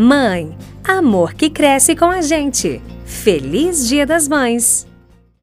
Mãe, amor que cresce com a gente. Feliz Dia das Mães!